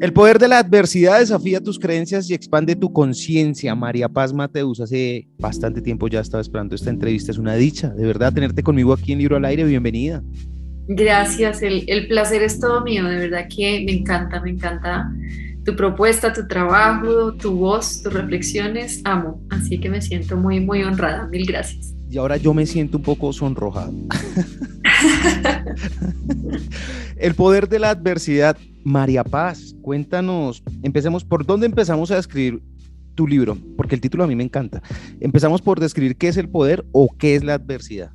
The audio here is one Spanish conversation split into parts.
El poder de la adversidad desafía tus creencias y expande tu conciencia. María Paz Mateus, hace bastante tiempo ya estaba esperando esta entrevista. Es una dicha, de verdad, tenerte conmigo aquí en Libro al Aire. Bienvenida. Gracias, el, el placer es todo mío. De verdad que me encanta, me encanta tu propuesta, tu trabajo, tu voz, tus reflexiones. Amo. Así que me siento muy, muy honrada. Mil gracias. Y ahora yo me siento un poco sonrojado. el poder de la adversidad María Paz, cuéntanos, empecemos, ¿por dónde empezamos a escribir tu libro? Porque el título a mí me encanta. Empezamos por describir qué es el poder o qué es la adversidad.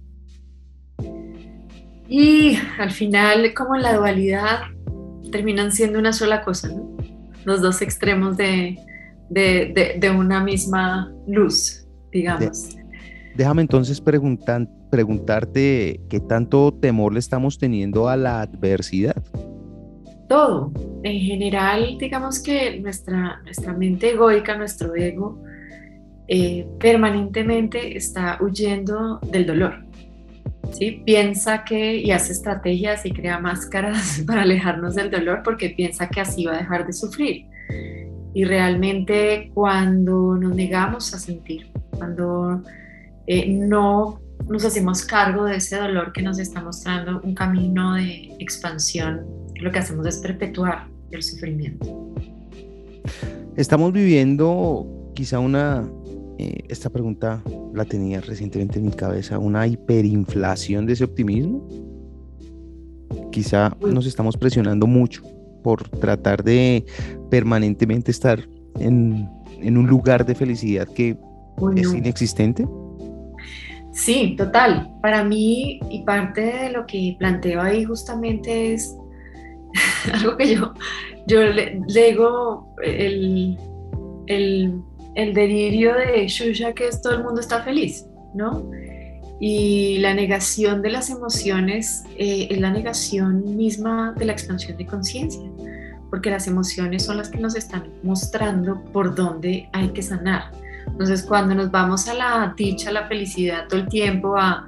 Y al final, como la dualidad, terminan siendo una sola cosa, ¿no? Los dos extremos de, una misma luz, digamos. Déjame entonces preguntarte qué tanto temor le estamos teniendo a la adversidad todo. En general, digamos que nuestra, nuestra mente egoica, nuestro ego, eh, permanentemente está huyendo del dolor. ¿sí? Piensa que y hace estrategias y crea máscaras para alejarnos del dolor porque piensa que así va a dejar de sufrir. Y realmente cuando nos negamos a sentir, cuando eh, no nos hacemos cargo de ese dolor que nos está mostrando un camino de expansión lo que hacemos es perpetuar el sufrimiento. Estamos viviendo quizá una, eh, esta pregunta la tenía recientemente en mi cabeza, una hiperinflación de ese optimismo. Quizá nos estamos presionando mucho por tratar de permanentemente estar en, un lugar de felicidad que es inexistente. Sí, total. Para mí, y parte de lo que planteo ahí justamente es algo que yo, yo le, digo el, el, el, delirio de Shusha que es todo el mundo está feliz, ¿no? Y la negación de las emociones eh, es la negación misma de la expansión de conciencia, porque las emociones son las que nos están mostrando por dónde hay que sanar. Entonces, cuando nos vamos a la dicha, a la felicidad todo el tiempo, a,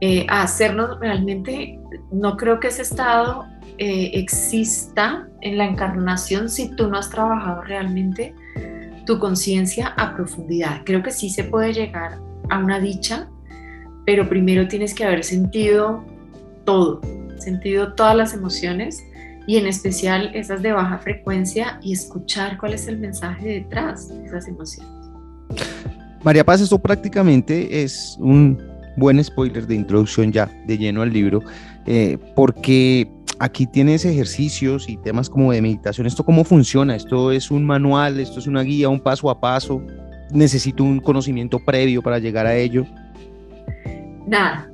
eh, a hacernos realmente, no creo que ese estado eh, exista en la encarnación si tú no has trabajado realmente tu conciencia a profundidad. Creo que sí se puede llegar a una dicha, pero primero tienes que haber sentido todo, sentido todas las emociones y en especial esas de baja frecuencia y escuchar cuál es el mensaje detrás de esas emociones. María Paz, esto prácticamente es un buen spoiler de introducción ya de lleno al libro, eh, porque aquí tienes ejercicios y temas como de meditación. ¿Esto cómo funciona? ¿Esto es un manual? ¿Esto es una guía, un paso a paso? ¿Necesito un conocimiento previo para llegar a ello? Nada,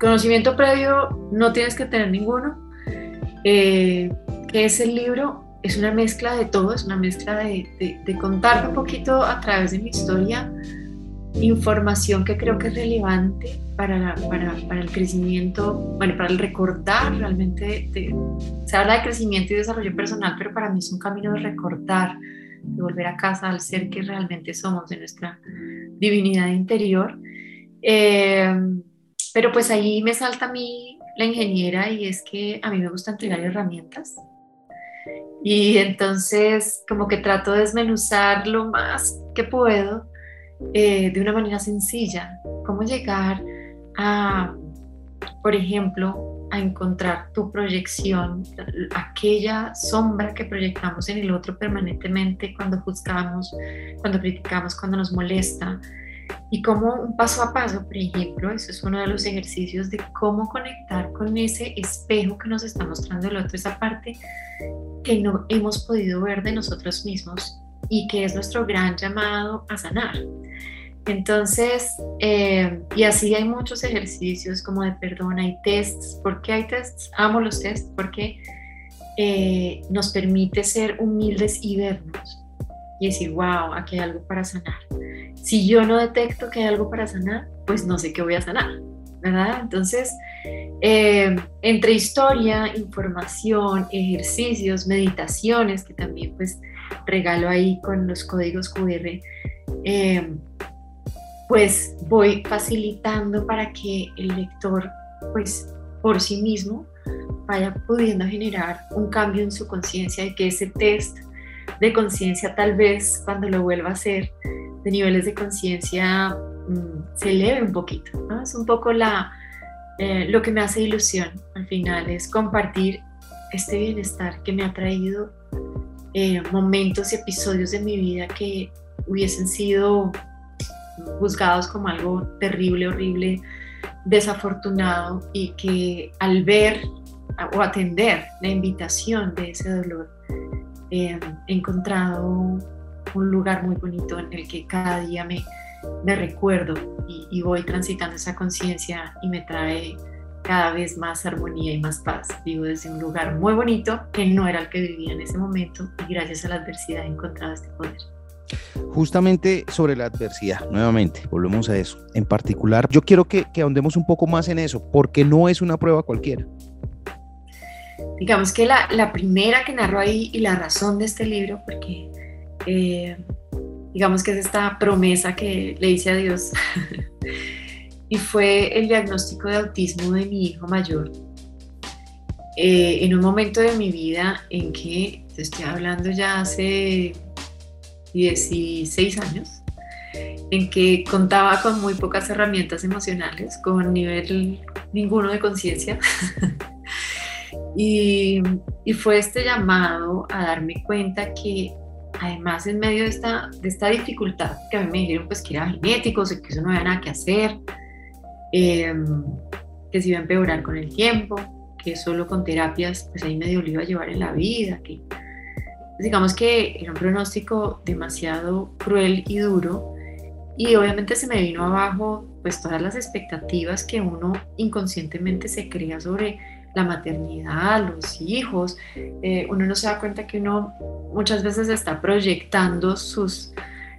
conocimiento previo no tienes que tener ninguno. Eh, ¿Qué es el libro? Es una mezcla de todo, es una mezcla de, de, de contarte un poquito a través de mi historia información que creo que es relevante para, para, para, el crecimiento, bueno, para el recordar realmente, se habla de crecimiento y desarrollo personal, pero para mí es un camino de recordar, de volver a casa al ser que realmente somos, de nuestra divinidad interior. Eh, pero pues ahí me salta a mí la ingeniera y es que a mí me gusta entregar herramientas. Y entonces como que trato de desmenuzar lo más que puedo eh, de una manera sencilla. Cómo llegar a, por ejemplo, a encontrar tu proyección, aquella sombra que proyectamos en el otro permanentemente cuando juzgamos, cuando criticamos, cuando nos molesta. Y cómo un paso a paso, por ejemplo, eso es uno de los ejercicios de cómo conectar con ese espejo que nos está mostrando el otro, esa parte que no hemos podido ver de nosotros mismos y que es nuestro gran llamado a sanar. Entonces, eh, y así hay muchos ejercicios como de perdón, hay tests. ¿Por qué hay tests? Amo los tests porque eh, nos permite ser humildes y vernos y decir, wow, aquí hay algo para sanar. Si yo no detecto que hay algo para sanar, pues no sé qué voy a sanar, ¿verdad? Entonces, eh, entre historia, información, ejercicios, meditaciones, que también pues regalo ahí con los códigos QR, eh, pues voy facilitando para que el lector pues por sí mismo vaya pudiendo generar un cambio en su conciencia y que ese test de conciencia tal vez cuando lo vuelva a hacer de niveles de conciencia mm, se eleve un poquito. ¿no? Es un poco la, eh, lo que me hace ilusión al final, es compartir este bienestar que me ha traído eh, momentos y episodios de mi vida que hubiesen sido juzgados como algo terrible, horrible, desafortunado y que al ver o atender la invitación de ese dolor, eh, he encontrado un lugar muy bonito en el que cada día me, me recuerdo y, y voy transitando esa conciencia y me trae cada vez más armonía y más paz. Vivo desde un lugar muy bonito que no era el que vivía en ese momento y gracias a la adversidad he encontrado este poder. Justamente sobre la adversidad, nuevamente, volvemos a eso. En particular, yo quiero que, que ahondemos un poco más en eso, porque no es una prueba cualquiera. Digamos que la, la primera que narro ahí y la razón de este libro, porque eh, digamos que es esta promesa que le hice a Dios, y fue el diagnóstico de autismo de mi hijo mayor. Eh, en un momento de mi vida en que, te estoy hablando ya hace 16 años, en que contaba con muy pocas herramientas emocionales, con nivel ninguno de conciencia. y, y, fue este llamado a darme cuenta que además en medio de esta, de esta dificultad, que a mí me dijeron pues que era genético, que eso no había nada que hacer, eh, que se iba a empeorar con el tiempo, que solo con terapias pues ahí medio lo iba a llevar en la vida, que digamos que era un pronóstico demasiado cruel y duro. Y obviamente se me vino abajo pues todas las expectativas que uno inconscientemente se crea sobre la maternidad, los hijos, eh, uno no se da cuenta que uno muchas veces está proyectando sus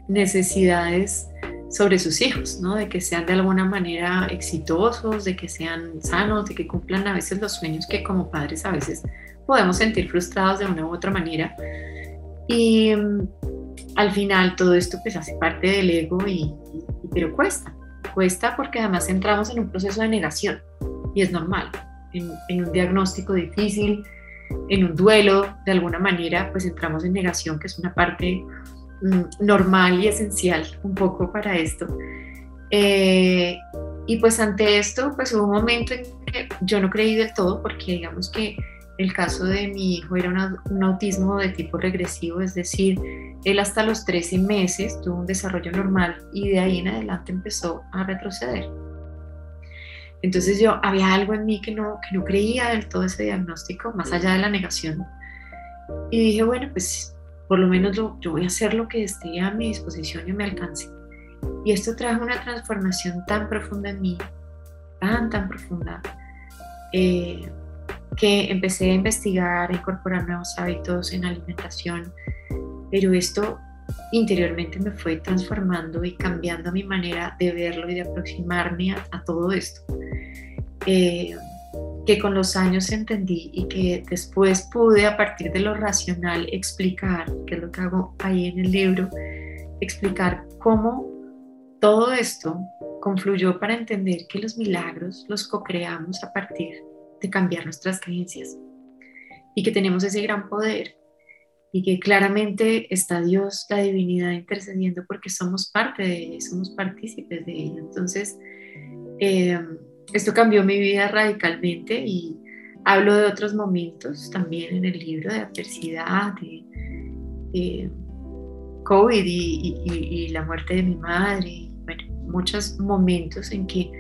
necesidades sobre sus hijos, ¿no? De que sean de alguna manera exitosos, de que sean sanos, de que cumplan a veces los sueños que como padres a veces podemos sentir frustrados de una u otra manera. Y mm, al final todo esto pues hace parte del ego y, pero cuesta, cuesta porque además entramos en un proceso de negación y es normal, en, en un diagnóstico difícil, en un duelo, de alguna manera pues entramos en negación que es una parte Mm, normal y esencial un poco para esto. Eh, y pues ante esto, pues hubo un momento en que yo no creí del todo, porque digamos que el caso de mi hijo era un autismo de tipo regresivo, es decir, él hasta los 13 meses tuvo un desarrollo normal y de ahí en adelante empezó a retroceder. Entonces yo había algo en mí que no, que no creía del todo ese diagnóstico, más allá de la negación. Y dije, bueno, pues por lo menos yo voy a hacer lo que esté a mi disposición y me alcance. Y esto trajo una transformación tan profunda en mí, tan, tan profunda, eh, que empecé a investigar, a incorporar nuevos hábitos en alimentación, pero esto interiormente me fue transformando y cambiando mi manera de verlo y de aproximarme a, todo esto. Eh, que con los años entendí y que después pude a partir de lo racional explicar, que es lo que hago ahí en el libro, explicar cómo todo esto confluyó para entender que los milagros los co-creamos a partir de cambiar nuestras creencias y que tenemos ese gran poder y que claramente está Dios, la divinidad intercediendo porque somos parte de ella, somos partícipes de ella. Entonces, eh, esto cambió mi vida radicalmente y hablo de otros momentos también en el libro de adversidad, de, COVID y, la muerte de mi madre, bueno, muchos momentos en que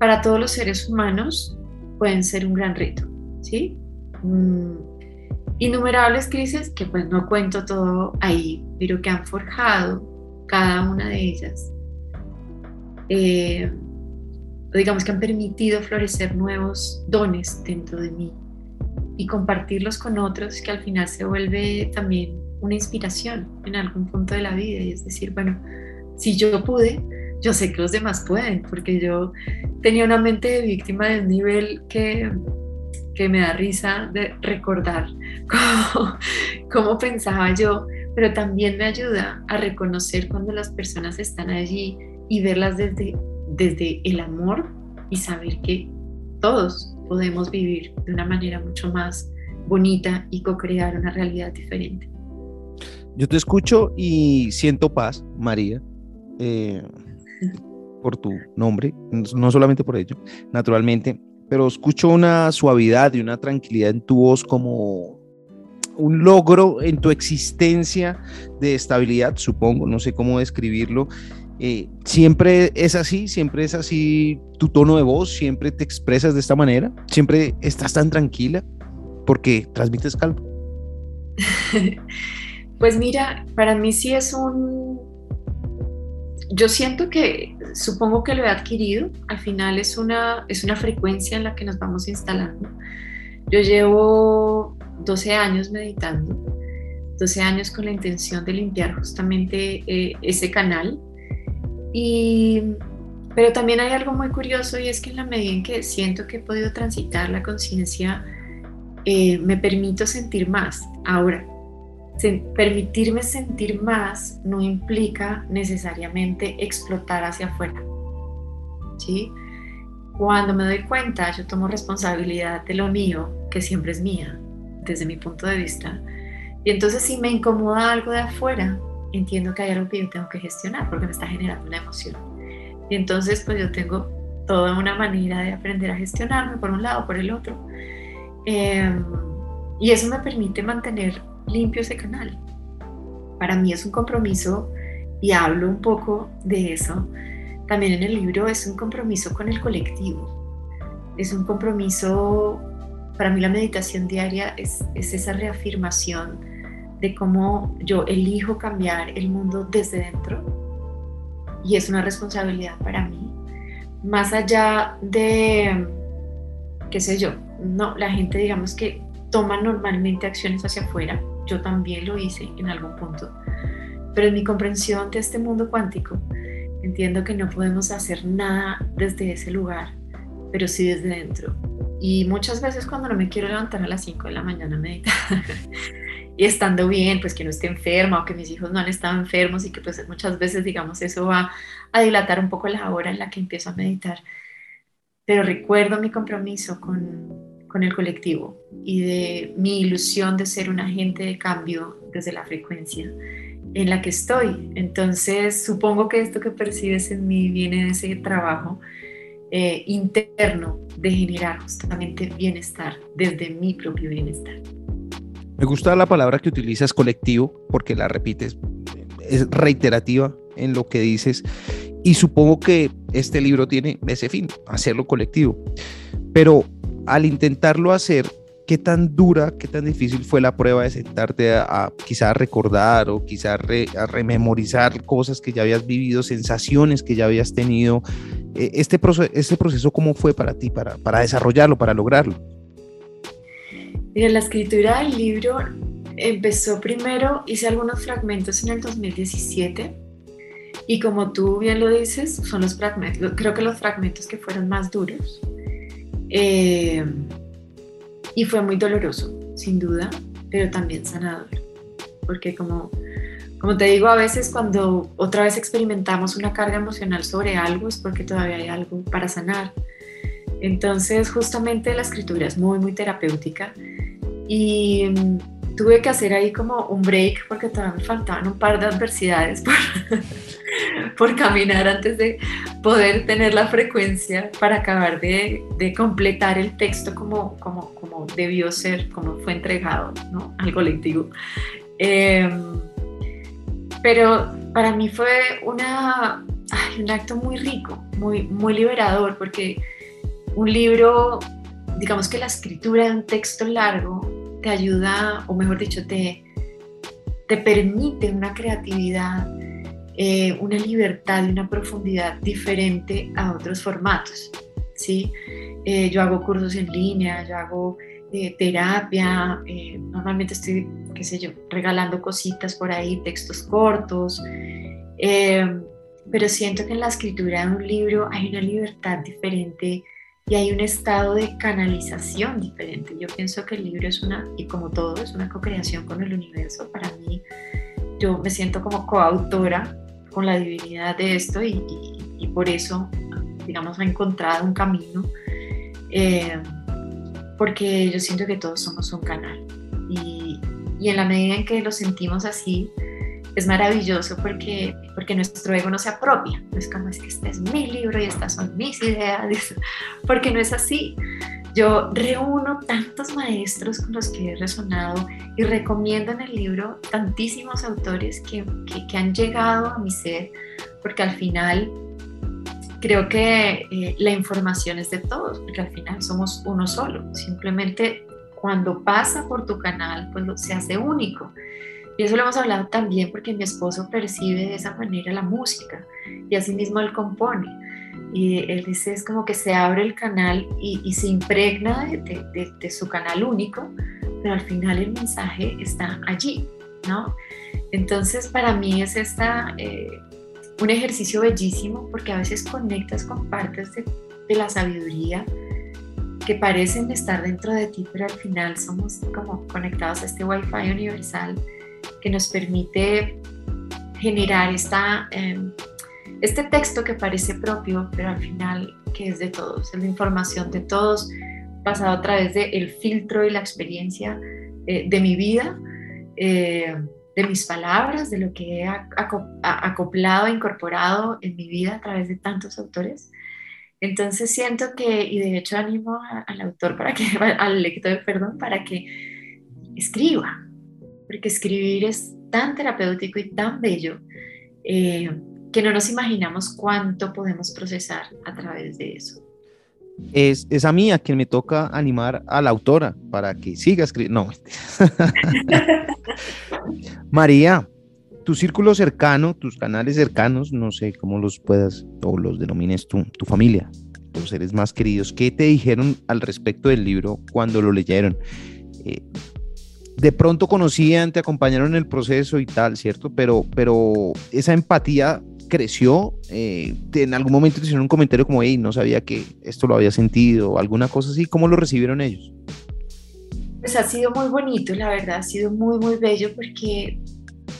para todos los seres humanos pueden ser un gran reto, ¿sí? Mm, innumerables crisis que pues no cuento todo ahí, pero que han forjado cada una de ellas. Eh, digamos que han permitido florecer nuevos dones dentro de mí y compartirlos con otros que al final se vuelve también una inspiración en algún punto de la vida y es decir, bueno, si yo pude, yo sé que los demás pueden, porque yo tenía una mente de víctima de un nivel que, que me da risa de recordar cómo, cómo pensaba yo, pero también me ayuda a reconocer cuando las personas están allí y verlas desde desde el amor y saber que todos podemos vivir de una manera mucho más bonita y co-crear una realidad diferente. Yo te escucho y siento paz, María, eh, por tu nombre, no solamente por ello, naturalmente, pero escucho una suavidad y una tranquilidad en tu voz como un logro en tu existencia de estabilidad, supongo, no sé cómo describirlo. Eh, siempre es así, siempre es así tu tono de voz, siempre te expresas de esta manera, siempre estás tan tranquila porque transmites calma. pues mira, para mí sí es un... Yo siento que, supongo que lo he adquirido, al final es una, es una frecuencia en la que nos vamos instalando. Yo llevo 12 años meditando, 12 años con la intención de limpiar justamente eh, ese canal. Y, pero también hay algo muy curioso y es que en la medida en que siento que he podido transitar la conciencia, eh, me permito sentir más. Ahora, permitirme sentir más no implica necesariamente explotar hacia afuera. ¿sí? Cuando me doy cuenta, yo tomo responsabilidad de lo mío, que siempre es mía, desde mi punto de vista. Y entonces si me incomoda algo de afuera, entiendo que hay algo que yo tengo que gestionar porque me está generando una emoción. Y entonces pues yo tengo toda una manera de aprender a gestionarme por un lado, por el otro. Em, y eso me permite mantener limpio ese canal. Para mí es un compromiso y hablo un poco de eso. También en el libro es un compromiso con el colectivo. Es un compromiso para mí la meditación diaria es, esa reafirmación de cómo yo elijo cambiar el mundo desde dentro y es una responsabilidad para mí. Más allá de, qué sé yo, no, la gente digamos que toma normalmente acciones hacia afuera, yo también lo hice en algún punto, pero en mi comprensión de este mundo cuántico entiendo que no podemos hacer nada desde ese lugar, pero sí desde dentro y muchas veces cuando no me quiero levantar a las 5 de la mañana a meditar y estando bien, pues que no esté enferma o que mis hijos no han estado enfermos y que pues muchas veces digamos eso va a dilatar un poco la hora en la que empiezo a meditar. Pero recuerdo mi compromiso con, con el colectivo y de mi ilusión de ser un agente de cambio desde la frecuencia en la que estoy. Entonces supongo que esto que percibes en mí viene de ese trabajo eh, interno de generar justamente bienestar desde mi propio bienestar. Me gusta la palabra que utilizas colectivo porque la repites, es reiterativa en lo que dices y supongo que este libro tiene ese fin, hacerlo colectivo. Pero al intentarlo hacer, ¿qué tan dura, qué tan difícil fue la prueba de sentarte a, quizá recordar o quizá a rememorizar cosas que ya habías vivido, sensaciones que ya habías tenido? E, este, proceso, este proceso, ¿cómo fue para ti, para, para desarrollarlo, para lograrlo? Mira, la escritura del libro empezó primero, hice algunos fragmentos en el 2017 y como tú bien lo dices, son los fragmentos, creo que los fragmentos que fueron más duros. Eh, y fue muy doloroso, sin duda, pero también sanador. Porque como, como te digo, a veces cuando otra vez experimentamos una carga emocional sobre algo es porque todavía hay algo para sanar. Entonces, justamente la escritura es muy, muy terapéutica. Y mm, tuve que hacer ahí como un break porque todavía me faltaban un par de adversidades por, por caminar antes de poder tener la frecuencia para acabar de, de completar el texto como, como, como, debió ser, como fue entregado ¿no? al colectivo. Em, pero para mí fue una, un acto muy rico, muy, muy liberador, porque un libro, digamos que la escritura de un texto largo te ayuda, o mejor dicho, te, te permite una creatividad eh, una libertad y una profundidad diferente a otros formatos. ¿sí? Eh, yo hago cursos en línea, yo hago eh, terapia, normalmente estoy, qué sé yo, regalando cositas por ahí, textos cortos, pero siento que en la escritura de un libro hay una libertad diferente y hay un estado de canalización diferente. Yo pienso que el libro es una, y como todo, es una co-creación con el universo. Para mí, yo me siento como coautora con la divinidad de esto y, por eso, digamos, ha encontrado un camino. Eh, porque yo siento que todos somos un canal. Y, en la medida en que lo sentimos así, es maravilloso porque, porque nuestro ego no se apropia. No es como es que este es mi libro y estas son mis ideas, porque no es así. Yo reúno tantos maestros con los que he resonado y recomiendo en el libro tantísimos autores que, que, han llegado a mi ser, porque al final creo que eh, la información es de todos, porque al final somos uno solo. Simplemente cuando pasa por tu canal, pues se hace único. Y eso lo hemos hablado también porque mi esposo percibe de esa manera la música y asimismo él compone. Y él dice, es como que se abre el canal y, se impregna de, su canal único, pero al final el mensaje está allí, ¿no? Entonces para mí es esta, eh, un ejercicio bellísimo porque a veces conectas con partes de, de la sabiduría que parecen estar dentro de ti, pero al final somos como conectados a este Wi-Fi universal que nos permite generar esta, em, este texto que parece propio, pero al final que es de todos, es la información de todos, pasado a través del el filtro y la experiencia eh, de mi vida, eh, de mis palabras, de lo que he acoplado, incorporado en mi vida a través de tantos autores. Entonces siento que, y de hecho animo al autor para que, al lector, perdón, para que escriba, porque escribir es tan terapéutico y tan bello eh, que no nos imaginamos cuánto podemos procesar a través de eso. Es, a mí a quien me toca animar a la autora para que siga escribiendo. María, tu círculo cercano, tus canales cercanos, no sé cómo los puedas o los denomines tú, tu familia, tus seres más queridos, ¿qué te dijeron al respecto del libro cuando lo leyeron? Eh, de pronto conocían, te acompañaron en el proceso y tal, ¿cierto? Pero, pero esa empatía creció. Eh, en algún momento te hicieron un comentario como, hey, no sabía que esto lo había sentido, o alguna cosa así. ¿Cómo lo recibieron ellos? Pues ha sido muy bonito, la verdad, ha sido muy, muy bello porque,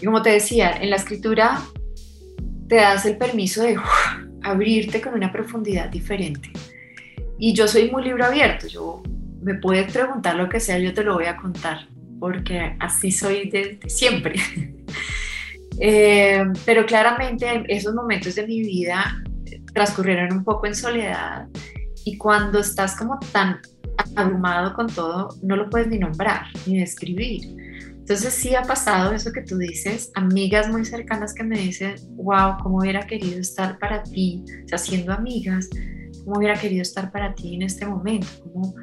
como te decía, en la escritura te das el permiso de abrirte con una profundidad diferente. Y yo soy muy libro abierto, yo me puedes preguntar lo que sea, yo te lo voy a contar porque así soy de, siempre. Eh, pero claramente esos momentos de mi vida transcurrieron un poco en soledad y cuando estás como tan abrumado con todo, no lo puedes ni nombrar ni describir. Entonces sí ha pasado eso que tú dices, amigas muy cercanas que me dicen, wow, cómo hubiera querido estar para ti, o sea, siendo amigas, cómo hubiera querido estar para ti en este momento, cómo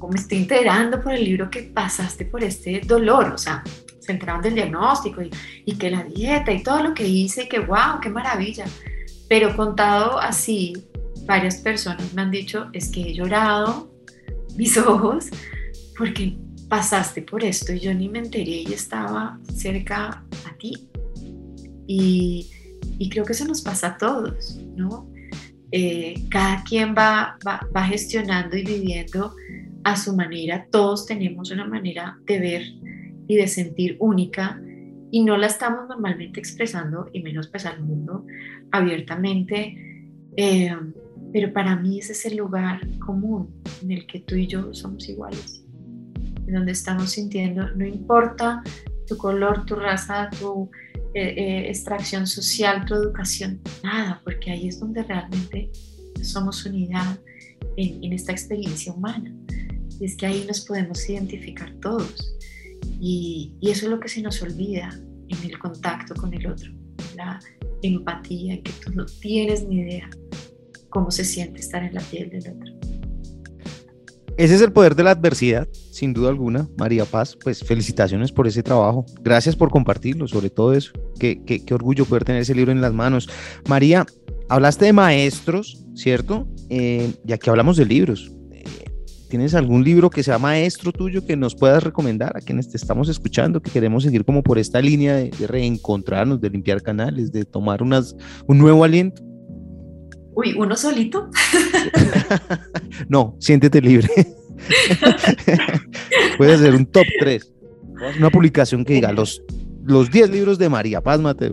como estoy enterando por el libro que pasaste por este dolor, o sea, se enteraron del diagnóstico y, y que la dieta y todo lo que hice y que wow, qué maravilla. Pero contado así, varias personas me han dicho, es que he llorado mis ojos porque pasaste por esto y yo ni me enteré y estaba cerca a ti. Y, y creo que eso nos pasa a todos, ¿no? Eh, cada quien va, va, va gestionando y viviendo a su manera, todos tenemos una manera de ver y de sentir única y no la estamos normalmente expresando, y menos pues al mundo abiertamente, eh, pero para mí ese es el lugar común en el que tú y yo somos iguales, en donde estamos sintiendo, no importa tu color, tu raza, tu eh, eh, extracción social, tu educación, nada, porque ahí es donde realmente somos unidad en, en esta experiencia humana. Y es que ahí nos podemos identificar todos. Y, eso es lo que se nos olvida en el contacto con el otro, la empatía, que tú no tienes ni idea cómo se siente estar en la piel del otro. Ese es el poder de la adversidad, sin duda alguna. María Paz, pues felicitaciones por ese trabajo. Gracias por compartirlo, sobre todo eso. Qué, qué, qué orgullo poder tener ese libro en las manos. María, hablaste de maestros, ¿cierto? Eh, y aquí hablamos de libros. ¿Tienes algún libro que sea maestro tuyo que nos puedas recomendar a quienes te estamos escuchando, que queremos seguir como por esta línea de, reencontrarnos, de limpiar canales, de tomar unas, un nuevo aliento? Uy, ¿uno solito? no, siéntete libre. Puedes hacer un top 3. Una publicación que diga los, los 10 libros de María Paz Mateo,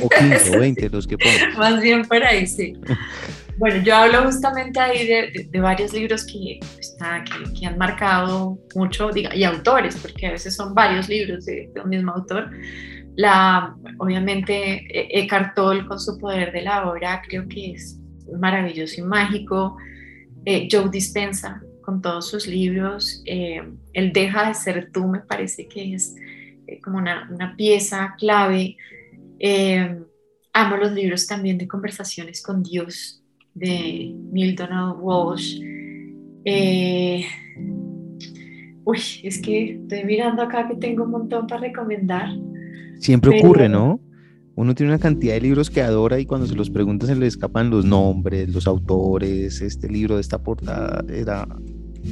o 15 o 20, los que pongas. Más bien por ahí, sí. Bueno, yo hablo justamente ahí de, varios libros que, está, que, han marcado mucho, diga, y autores, porque a veces son varios libros de, un mismo autor. La, obviamente, e, Eckhart Tolle con su poder de la obra, creo que es maravilloso y mágico. Eh, Joe Dispensa con todos sus libros. Eh, el Deja de ser tú me parece que es eh, como una, una, pieza clave. Eh, amo los libros también de conversaciones con Dios de Donald Walsh. uy, es que estoy mirando acá que tengo un montón para recomendar. Siempre ocurre, ¿no? uno tiene una cantidad de libros que adora y cuando se los pregunta se le escapan los nombres, los autores, este libro de esta portada era...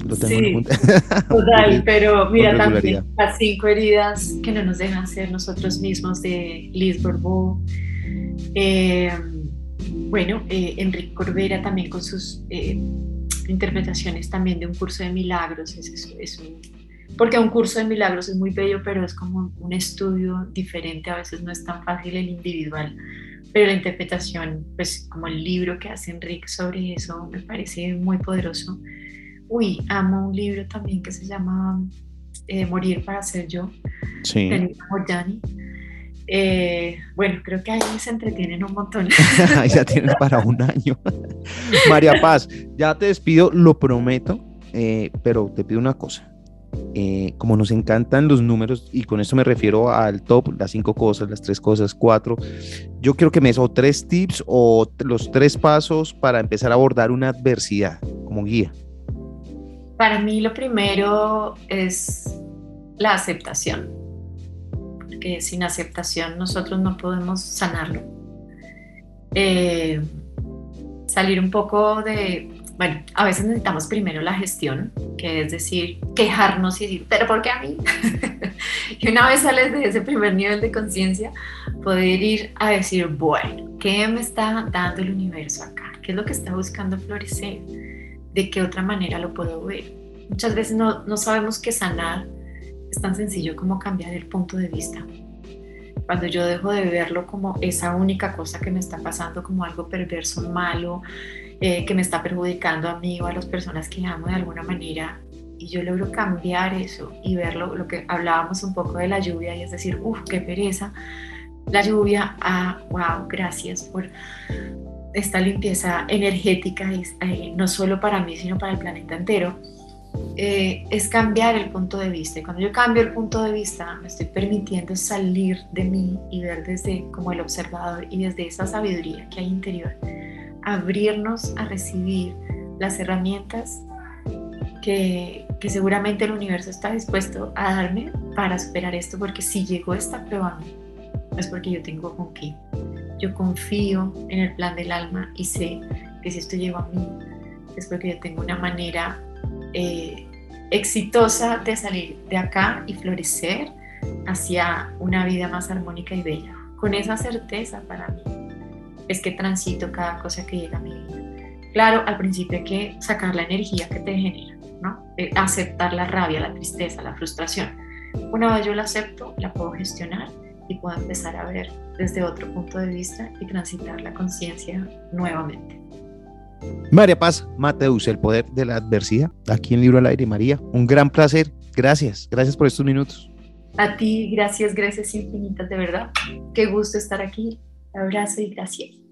Lo tengo sí, en total, pero mira también las cinco heridas que no nos dejan ser nosotros mismos de Liz. Eh, bueno, eh, Enrique Corbera también con sus eh, interpretaciones también de un curso de milagros, es, es un porque un curso de milagros es muy bello, pero es como un estudio diferente, a veces no es tan fácil el individual, pero la interpretación, pues como el libro que hace Enrique sobre eso, me parece muy poderoso. Uy, amo un libro también que se llama eh, Morir para ser yo, sí. de eh, bueno, creo que ahí se entretienen un montón. ya tienes para un año. María Paz, ya te despido, lo prometo, eh, pero te pido una cosa eh, como nos encantan los números, y con esto me refiero al top, las cinco cosas, las tres cosas, cuatro, yo quiero que me des o tres tips o los tres pasos para empezar a abordar una adversidad como guía. Para mí lo primero es la aceptación, porque sin aceptación nosotros no podemos sanarlo. Eh, salir un poco de bueno, a veces necesitamos primero la gestión, que es decir, quejarnos y decir, pero ¿por qué a mí? y una vez sales de ese primer nivel de conciencia, poder ir a decir, bueno, ¿qué me está dando el universo acá? ¿Qué es lo que está buscando florecer? ¿De qué otra manera lo puedo ver? Muchas veces no, no sabemos que sanar es tan sencillo como cambiar el punto de vista. Cuando yo dejo de verlo como esa única cosa que me está pasando, como algo perverso, malo, eh, que me está perjudicando a mí o a las personas que amo de alguna manera y yo logro cambiar eso y verlo, lo que hablábamos un poco de la lluvia y es decir, uff, qué pereza, la lluvia, ah, wow, gracias por esta limpieza energética, eh, no solo para mí, sino para el planeta entero, eh, es cambiar el punto de vista. Y cuando yo cambio el punto de vista, me estoy permitiendo salir de mí y ver desde como el observador y desde esa sabiduría que hay interior abrirnos a recibir las herramientas que, seguramente el universo está dispuesto a darme para superar esto, porque si llegó esta prueba a mí, es porque yo tengo con qué. Yo confío en el plan del alma y sé que si esto llegó a mí, es porque yo tengo una manera eh, exitosa de salir de acá y florecer hacia una vida más armónica y bella. Con esa certeza para mí es que transito cada cosa que llega a mi vida. Claro, al principio hay que sacar la energía que te genera, ¿no? Eh, aceptar la rabia, la tristeza, la frustración. Una vez yo la acepto, la puedo gestionar y puedo empezar a ver desde otro punto de vista y transitar la conciencia nuevamente. María Paz Mateus, el poder de la adversidad, aquí en Libro al Aire. María, un gran placer. Gracias, gracias por estos minutos. A ti, gracias, gracias infinitas, de verdad. Qué gusto estar aquí Abrazo y gracias.